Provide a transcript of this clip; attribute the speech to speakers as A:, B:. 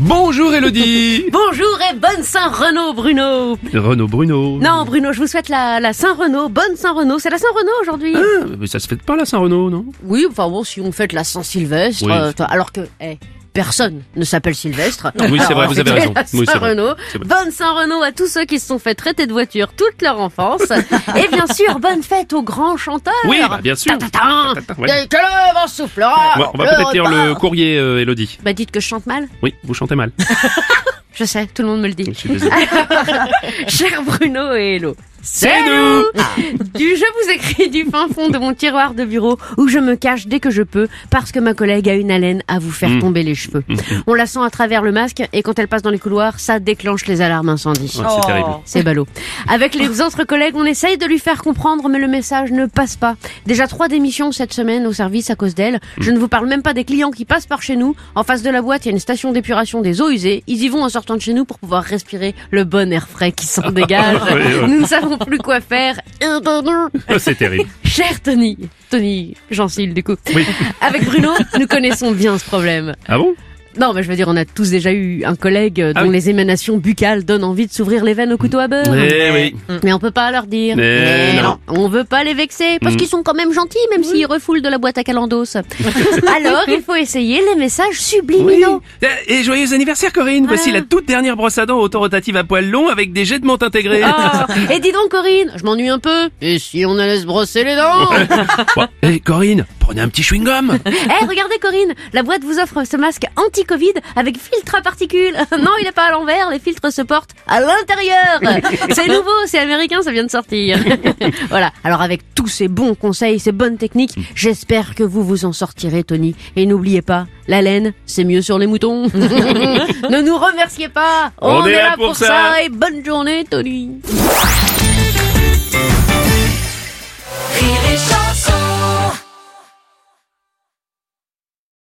A: Bonjour Elodie
B: Bonjour et bonne Saint-Renaud, Bruno.
A: Renaud Bruno.
B: Non, Bruno, je vous souhaite la, la Saint-Renaud, bonne Saint-Renaud. C'est la Saint-Renaud aujourd'hui
A: Ah, mais ça se fête pas la Saint-Renaud, non?
B: Oui, enfin bon, si on fête la Saint-Sylvestre,
A: Oui.
B: euh, toi, alors que, eh, personne ne s'appelle Sylvestre.
A: Oui, c'est vrai, vous avez raison. Oui, vrai.
B: Bonne Saint-Renaud à tous ceux qui se sont fait traiter de voiture toute leur enfance. et bien sûr, bonne fête aux grands chanteurs.
A: Oui, bah, bien sûr.
B: Que le vent soufflera.
A: Ouais, On va peut-être lire le courrier, euh, Elodie.
B: Bah dites que je chante mal.
A: Oui, vous chantez mal.
B: Je sais, tout le monde me le dit.
A: Je suis désolé.
B: Cher Bruno et Hello.
A: C'est nous
B: du, Je vous écris du fin fond de mon tiroir de bureau où je me cache dès que je peux parce que ma collègue a une haleine à vous faire
A: Mm.
B: tomber les cheveux. On la sent à travers le masque et quand elle passe dans les couloirs, ça déclenche les alarmes incendie.
A: Ouais, C'est terrible.
B: C'est ballot. Avec les autres collègues, on essaye de lui faire comprendre, mais le message ne passe pas. Déjà trois démissions cette semaine au service à cause d'elle. Je ne vous parle même pas des clients qui passent par chez nous. En face de la boîte, il y a une station d'épuration des eaux usées. Ils y vont en sortant de chez nous pour pouvoir respirer le bon air frais qui s'en dégage. Nous ne savons plus quoi faire.
A: C'est terrible.
B: Cher Tony, Tony, Jean-Cyle du coup.
A: Oui.
B: Avec Bruno, nous connaissons bien ce problème.
A: Ah bon?
B: Non, mais je veux dire, on a tous déjà eu un collègue dont
A: Ah oui.
B: les émanations buccales donnent envie de s'ouvrir les veines au couteau à beurre.
A: Eh oui.
B: Mais on peut pas leur dire.
A: Mais non.
B: On veut pas les vexer parce
A: Mm.
B: qu'ils sont quand même gentils, même s'ils refoulent de la boîte à calendos. Alors, il faut essayer les messages subliminaux.
A: Et joyeux anniversaire Corinne Voici la toute dernière brosse à dents auto-rotative à poil long avec des jets de menthe intégrés.
B: Ah, et dis donc, Corinne, je m'ennuie un peu. Et si on allait se brosser les dents
A: Bon, Eh Corinne, prenez un petit chewing-gum
B: Eh, regardez, Corinne, la boîte vous offre ce masque anti-Covid avec filtre à particules. Non, il est pas à l'envers, les filtres se portent à l'intérieur. C'est nouveau, c'est américain, ça vient de sortir. voilà. Alors avec tous ces bons conseils, ces bonnes techniques, j'espère que vous vous en sortirez, Tony. Et n'oubliez pas, la laine, c'est mieux sur les moutons. ne nous remerciez pas.
A: On est là pour ça.
B: et bonne journée, Tony.